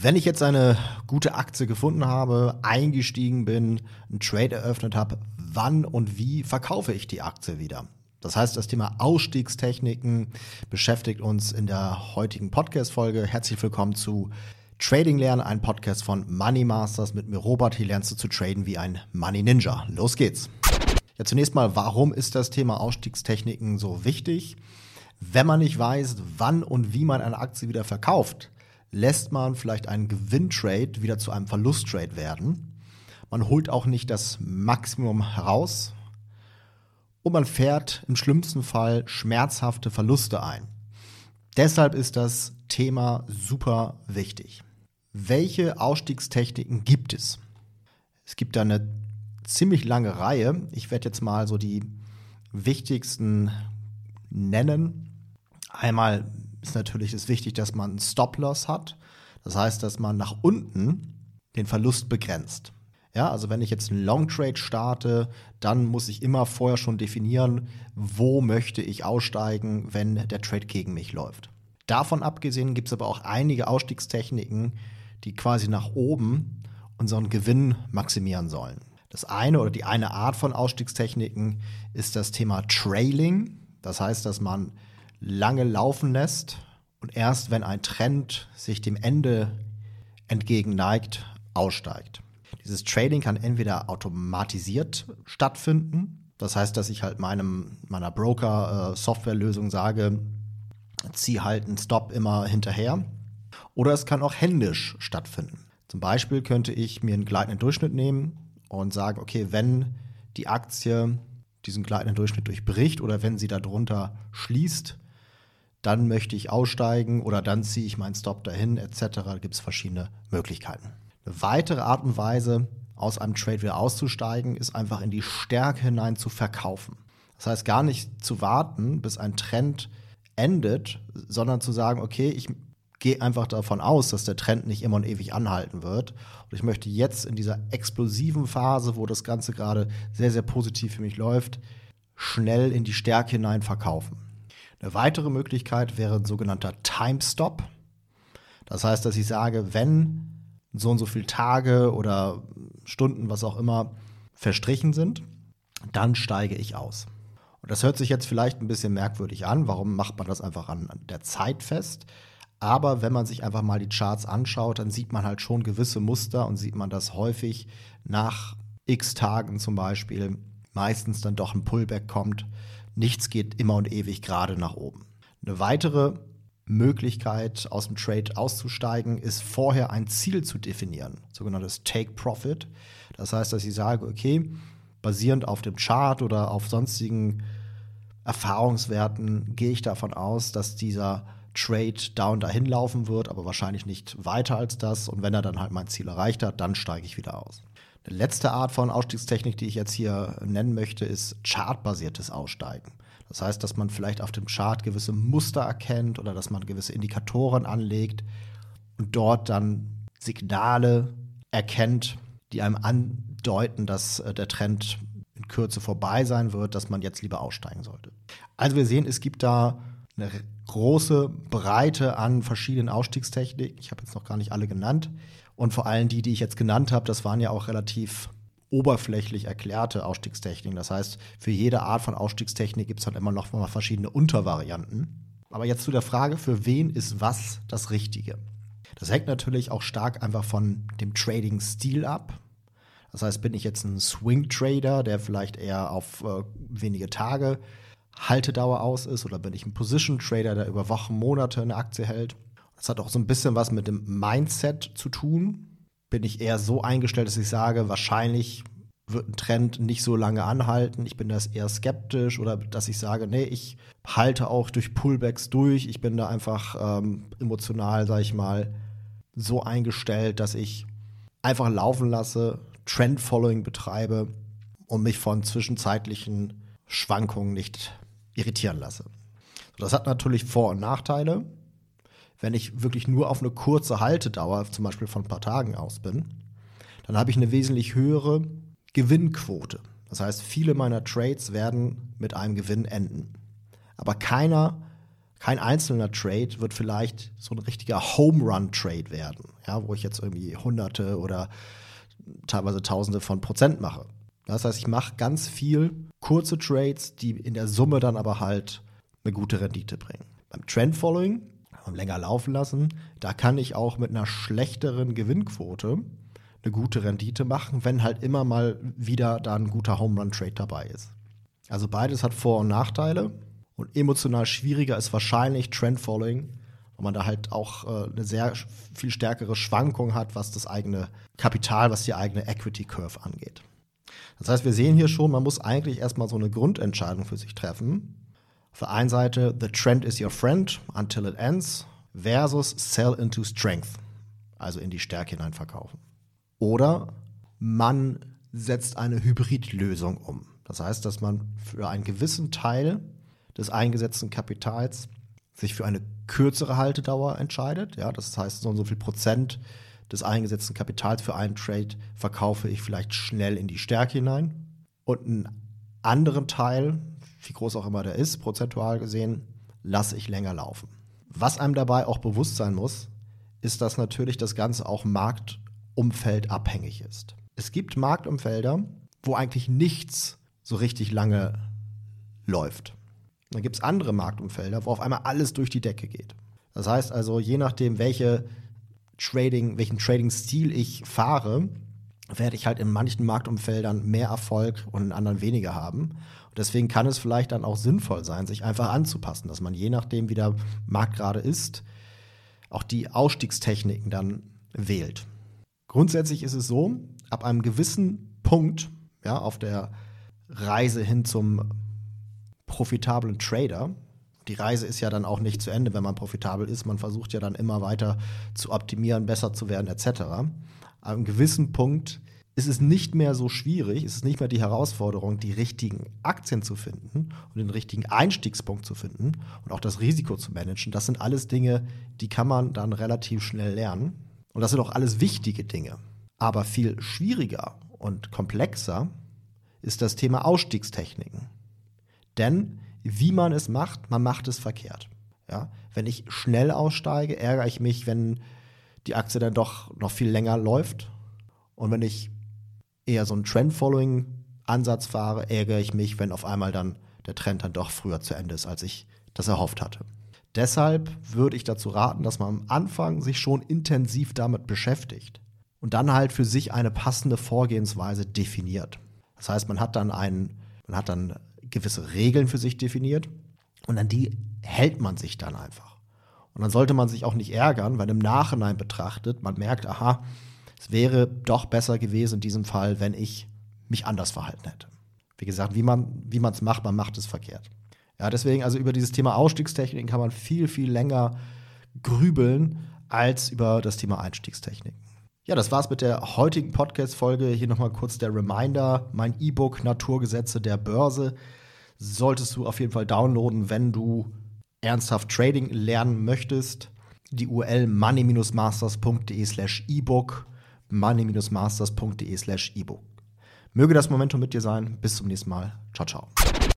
Wenn ich jetzt eine gute Aktie gefunden habe, eingestiegen bin, einen Trade eröffnet habe, wann und wie verkaufe ich die Aktie wieder? Das heißt, das Thema Ausstiegstechniken beschäftigt uns in der heutigen Podcast-Folge. Herzlich willkommen zu Trading Lernen, ein Podcast von Money Masters mit mir Robert. Hier lernst du zu traden wie ein Money Ninja. Los geht's. Ja, zunächst mal, warum ist das Thema Ausstiegstechniken so wichtig? Wenn man nicht weiß, wann und wie man eine Aktie wieder verkauft, lässt man vielleicht einen Gewinntrade wieder zu einem Verlusttrade werden. Man holt auch nicht das Maximum heraus und man fährt im schlimmsten Fall schmerzhafte Verluste ein. Deshalb ist das Thema super wichtig. Welche Ausstiegstechniken gibt es? Es gibt da eine ziemlich lange Reihe. Ich werde jetzt mal so die wichtigsten nennen. Einmal ist natürlich es wichtig, dass man einen Stop-Loss hat. Das heißt, dass man nach unten den Verlust begrenzt. Ja, also wenn ich jetzt einen Long Trade starte, dann muss ich immer vorher schon definieren, wo möchte ich aussteigen, wenn der Trade gegen mich läuft. Davon abgesehen gibt es aber auch einige Ausstiegstechniken, die quasi nach oben unseren Gewinn maximieren sollen. Das eine oder die eine Art von Ausstiegstechniken ist das Thema Trailing. Das heißt, dass man lange laufen lässt und erst wenn ein Trend sich dem Ende entgegen neigt, aussteigt. Dieses Trading kann entweder automatisiert stattfinden, das heißt, dass ich halt meinem, meiner Broker-Softwarelösung sage, zieh halt einen Stop immer hinterher. Oder es kann auch händisch stattfinden. Zum Beispiel könnte ich mir einen gleitenden Durchschnitt nehmen und sagen, okay, wenn die Aktie diesen gleitenden Durchschnitt durchbricht oder wenn sie darunter schließt, dann möchte ich aussteigen oder dann ziehe ich meinen Stop dahin, etc. Da gibt es verschiedene Möglichkeiten. Eine weitere Art und Weise, aus einem Trade wieder auszusteigen, ist einfach in die Stärke hinein zu verkaufen. Das heißt, gar nicht zu warten, bis ein Trend endet, sondern zu sagen, okay, ich gehe einfach davon aus, dass der Trend nicht immer und ewig anhalten wird. Und ich möchte jetzt in dieser explosiven Phase, wo das Ganze gerade sehr, sehr positiv für mich läuft, schnell in die Stärke hinein verkaufen. Eine weitere Möglichkeit wäre ein sogenannter Time Stop. Das heißt, dass ich sage, wenn so und so viele Tage oder Stunden, was auch immer, verstrichen sind, dann steige ich aus. Und das hört sich jetzt vielleicht ein bisschen merkwürdig an. Warum macht man das einfach an der Zeit fest? Aber wenn man sich einfach mal die Charts anschaut, dann sieht man halt schon gewisse Muster und sieht man das häufig nach x Tagen zum Beispiel meistens dann doch ein Pullback kommt nichts geht immer und ewig gerade nach oben. Eine weitere Möglichkeit, aus dem Trade auszusteigen, ist vorher ein Ziel zu definieren, sogenanntes Take Profit. Das heißt, dass ich sage, okay, basierend auf dem Chart oder auf sonstigen Erfahrungswerten gehe ich davon aus, dass dieser Trade down dahin laufen wird, aber wahrscheinlich nicht weiter als das. Und wenn er dann halt mein Ziel erreicht hat, dann steige ich wieder aus. Eine letzte Art von Ausstiegstechnik, die ich jetzt hier nennen möchte, ist chartbasiertes Aussteigen. Das heißt, dass man vielleicht auf dem Chart gewisse Muster erkennt oder dass man gewisse Indikatoren anlegt und dort dann Signale erkennt, die einem andeuten, dass äh, der Trend in Kürze vorbei sein wird, dass man jetzt lieber aussteigen sollte. Also wir sehen, es gibt da eine große Breite an verschiedenen Ausstiegstechniken. Ich habe jetzt noch gar nicht alle genannt. Und vor allem die, die ich jetzt genannt habe, das waren ja auch relativ oberflächlich erklärte Ausstiegstechniken. Das heißt, für jede Art von Ausstiegstechnik gibt es dann immer noch mal verschiedene Untervarianten. Aber jetzt zu der Frage, für wen ist was das Richtige? Das hängt natürlich auch stark einfach von dem Trading-Stil ab. Das heißt, bin ich jetzt ein Swing-Trader, der vielleicht eher auf äh, wenige Tage Haltedauer aus ist, oder bin ich ein Position-Trader, der über Wochen, Monate eine Aktie hält? Das hat auch so ein bisschen was mit dem Mindset zu tun. Bin ich eher so eingestellt, dass ich sage, wahrscheinlich wird ein Trend nicht so lange anhalten. Ich bin das eher skeptisch oder dass ich sage, nee, ich halte auch durch Pullbacks durch. Ich bin da einfach ähm, emotional, sag ich mal, so eingestellt, dass ich einfach laufen lasse, Trend-Following betreibe und mich von zwischenzeitlichen Schwankungen nicht irritieren lasse. Das hat natürlich Vor- und Nachteile wenn ich wirklich nur auf eine kurze Haltedauer, zum Beispiel von ein paar Tagen aus bin, dann habe ich eine wesentlich höhere Gewinnquote. Das heißt, viele meiner Trades werden mit einem Gewinn enden. Aber keiner Kein einzelner Trade wird vielleicht so ein richtiger Home Run Trade werden, ja, wo ich jetzt irgendwie Hunderte oder teilweise Tausende von Prozent mache. Das heißt, ich mache ganz viel kurze Trades, die in der Summe dann aber halt eine gute Rendite bringen. Beim Trend Following, länger laufen lassen, da kann ich auch mit einer schlechteren Gewinnquote eine gute Rendite machen, wenn halt immer mal wieder da ein guter Home Run Trade dabei ist. Also beides hat Vor- und Nachteile. Und emotional schwieriger ist wahrscheinlich Trend Following, weil man da halt auch äh, eine sehr viel stärkere Schwankung hat, was das eigene Kapital, was die eigene Equity Curve angeht. Das heißt, wir sehen hier schon, man muss eigentlich erstmal so eine Grundentscheidung für sich treffen. Auf der einen Seite, the trend is your friend until it ends, versus sell into strength, also in die Stärke hinein verkaufen. Oder man setzt eine Hybridlösung um. Das heißt, dass man für einen gewissen Teil des eingesetzten Kapitals sich für eine kürzere Haltedauer entscheidet. Ja, das heißt, so und so viel Prozent des eingesetzten Kapitals für einen Trade verkaufe ich vielleicht schnell in die Stärke hinein. Und einen anderen Teil, wie groß auch immer der ist, prozentual gesehen, lasse ich länger laufen. Was einem dabei auch bewusst sein muss, ist, dass natürlich das Ganze auch Marktumfeld abhängig ist. Es gibt Marktumfelder, wo eigentlich nichts so richtig lange läuft. Dann gibt es andere Marktumfelder, wo auf einmal alles durch die Decke geht. Das heißt also, je nachdem, welche Trading, welchen Trading-Stil ich fahre, werde ich halt in manchen Marktumfeldern mehr Erfolg und in anderen weniger haben. Und deswegen kann es vielleicht dann auch sinnvoll sein, sich einfach anzupassen, dass man je nachdem, wie der Markt gerade ist, auch die Ausstiegstechniken dann wählt. Grundsätzlich ist es so, ab einem gewissen Punkt, ja, auf der Reise hin zum profitablen Trader. Die Reise ist ja dann auch nicht zu Ende, wenn man profitabel ist. Man versucht ja dann immer weiter zu optimieren, besser zu werden, etc. An einem gewissen Punkt ist es nicht mehr so schwierig, ist es nicht mehr die Herausforderung, die richtigen Aktien zu finden und den richtigen Einstiegspunkt zu finden und auch das Risiko zu managen. Das sind alles Dinge, die kann man dann relativ schnell lernen. Und das sind auch alles wichtige Dinge. Aber viel schwieriger und komplexer ist das Thema Ausstiegstechniken. Denn wie man es macht, man macht es verkehrt. Ja? Wenn ich schnell aussteige, ärgere ich mich, wenn die Aktie dann doch noch viel länger läuft. Und wenn ich eher so einen Trend-Following-Ansatz fahre, ärgere ich mich, wenn auf einmal dann der Trend dann doch früher zu Ende ist, als ich das erhofft hatte. Deshalb würde ich dazu raten, dass man am Anfang sich schon intensiv damit beschäftigt und dann halt für sich eine passende Vorgehensweise definiert. Das heißt, man hat dann einen, man hat dann gewisse Regeln für sich definiert und an die hält man sich dann einfach. Und dann sollte man sich auch nicht ärgern, weil im Nachhinein betrachtet, man merkt, aha, es wäre doch besser gewesen in diesem Fall, wenn ich mich anders verhalten hätte. Wie gesagt, wie man wie es macht, man macht es verkehrt. Ja, deswegen also über dieses Thema Ausstiegstechniken kann man viel viel länger grübeln als über das Thema Einstiegstechniken. Ja, das war's mit der heutigen Podcast-Folge. Hier nochmal kurz der Reminder: Mein E-Book Naturgesetze der Börse solltest du auf jeden Fall downloaden, wenn du ernsthaft Trading lernen möchtest. Die URL money-masters.de slash ebook money-masters.de slash ebook. Möge das Momentum mit dir sein. Bis zum nächsten Mal. Ciao, ciao.